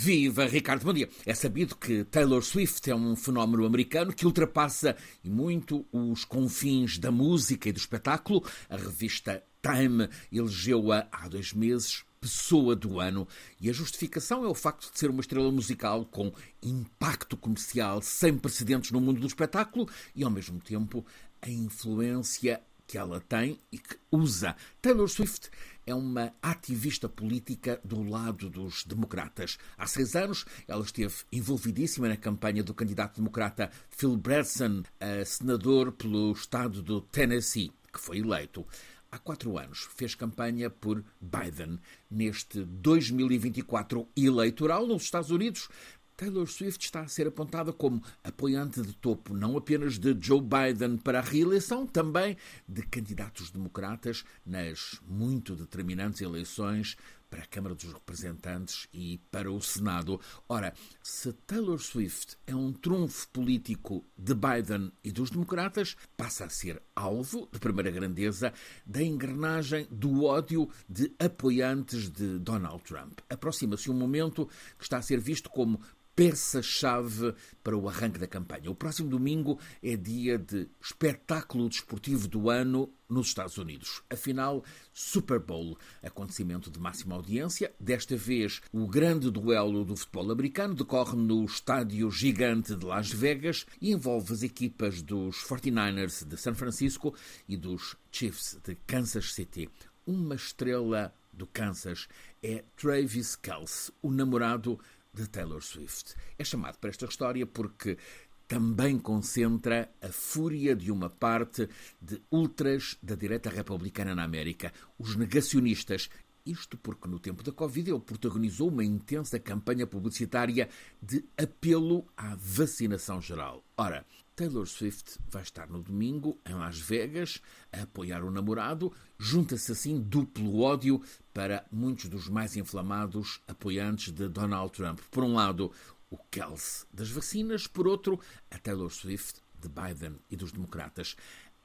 Viva Ricardo, bom dia. É sabido que Taylor Swift é um fenómeno americano que ultrapassa e muito os confins da música e do espetáculo. A revista Time elegeu-a há dois meses pessoa do ano e a justificação é o facto de ser uma estrela musical com impacto comercial sem precedentes no mundo do espetáculo e, ao mesmo tempo, a influência que ela tem e que usa. Taylor Swift é uma ativista política do lado dos democratas. Há seis anos, ela esteve envolvidíssima na campanha do candidato democrata Phil Bredesen, senador pelo estado do Tennessee, que foi eleito. Há quatro anos fez campanha por Biden. Neste 2024 eleitoral nos Estados Unidos, Taylor Swift está a ser apontada como apoiante de topo não apenas de Joe Biden para a reeleição, também de candidatos democratas nas muito determinantes eleições para a Câmara dos Representantes e para o Senado. Ora, se Taylor Swift é um trunfo político de Biden e dos democratas, passa a ser alvo, de primeira grandeza, da engrenagem do ódio de apoiantes de Donald Trump. Aproxima-se um momento que está a ser visto como peça-chave para o arranque da campanha. O próximo domingo é dia de espetáculo desportivo do ano nos Estados Unidos. Afinal, Super Bowl, acontecimento de máxima audiência. Desta vez, o grande duelo do futebol americano decorre no estádio gigante de Las Vegas e envolve as equipas dos 49ers de San Francisco e dos Chiefs de Kansas City. Uma estrela do Kansas é Travis Kelce, o namorado de Taylor Swift. É chamado para esta história porque também concentra a fúria de uma parte de ultras da direita republicana na América, os negacionistas. Isto porque no tempo da Covid ele protagonizou uma intensa campanha publicitária de apelo à vacinação geral. Ora, Taylor Swift vai estar no domingo em Las Vegas a apoiar o namorado. Junta-se assim duplo ódio para muitos dos mais inflamados apoiantes de Donald Trump. Por um lado, o Kelsey das vacinas, por outro, a Taylor Swift de Biden e dos democratas.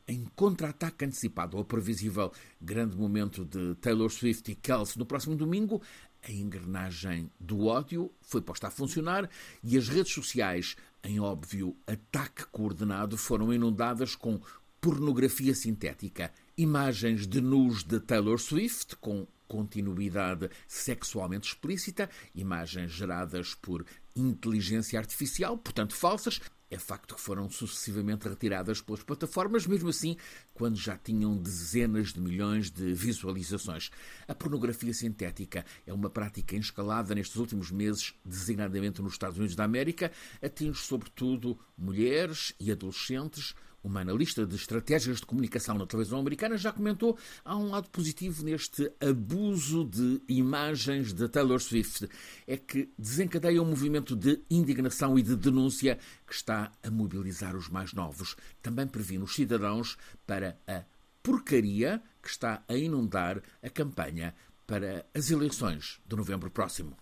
Em contra-ataque antecipado ao previsível grande momento de Taylor Swift e Kelsey no próximo domingo, a engrenagem do ódio foi posta a funcionar e as redes sociais, em óbvio ataque coordenado, foram inundadas com pornografia sintética, imagens de nus de Taylor Swift com continuidade sexualmente explícita, imagens geradas por inteligência artificial, portanto falsas, é facto que foram sucessivamente retiradas pelas plataformas, mesmo assim, quando já tinham dezenas de milhões de visualizações. A pornografia sintética é uma prática escalada nestes últimos meses, designadamente nos Estados Unidos da América, atinge sobretudo mulheres e adolescentes uma analista de estratégias de comunicação na televisão americana já comentou há um lado positivo neste abuso de imagens de Taylor Swift. É que desencadeia um movimento de indignação e de denúncia que está a mobilizar os mais novos. Também previne os cidadãos para a porcaria que está a inundar a campanha para as eleições de novembro próximo.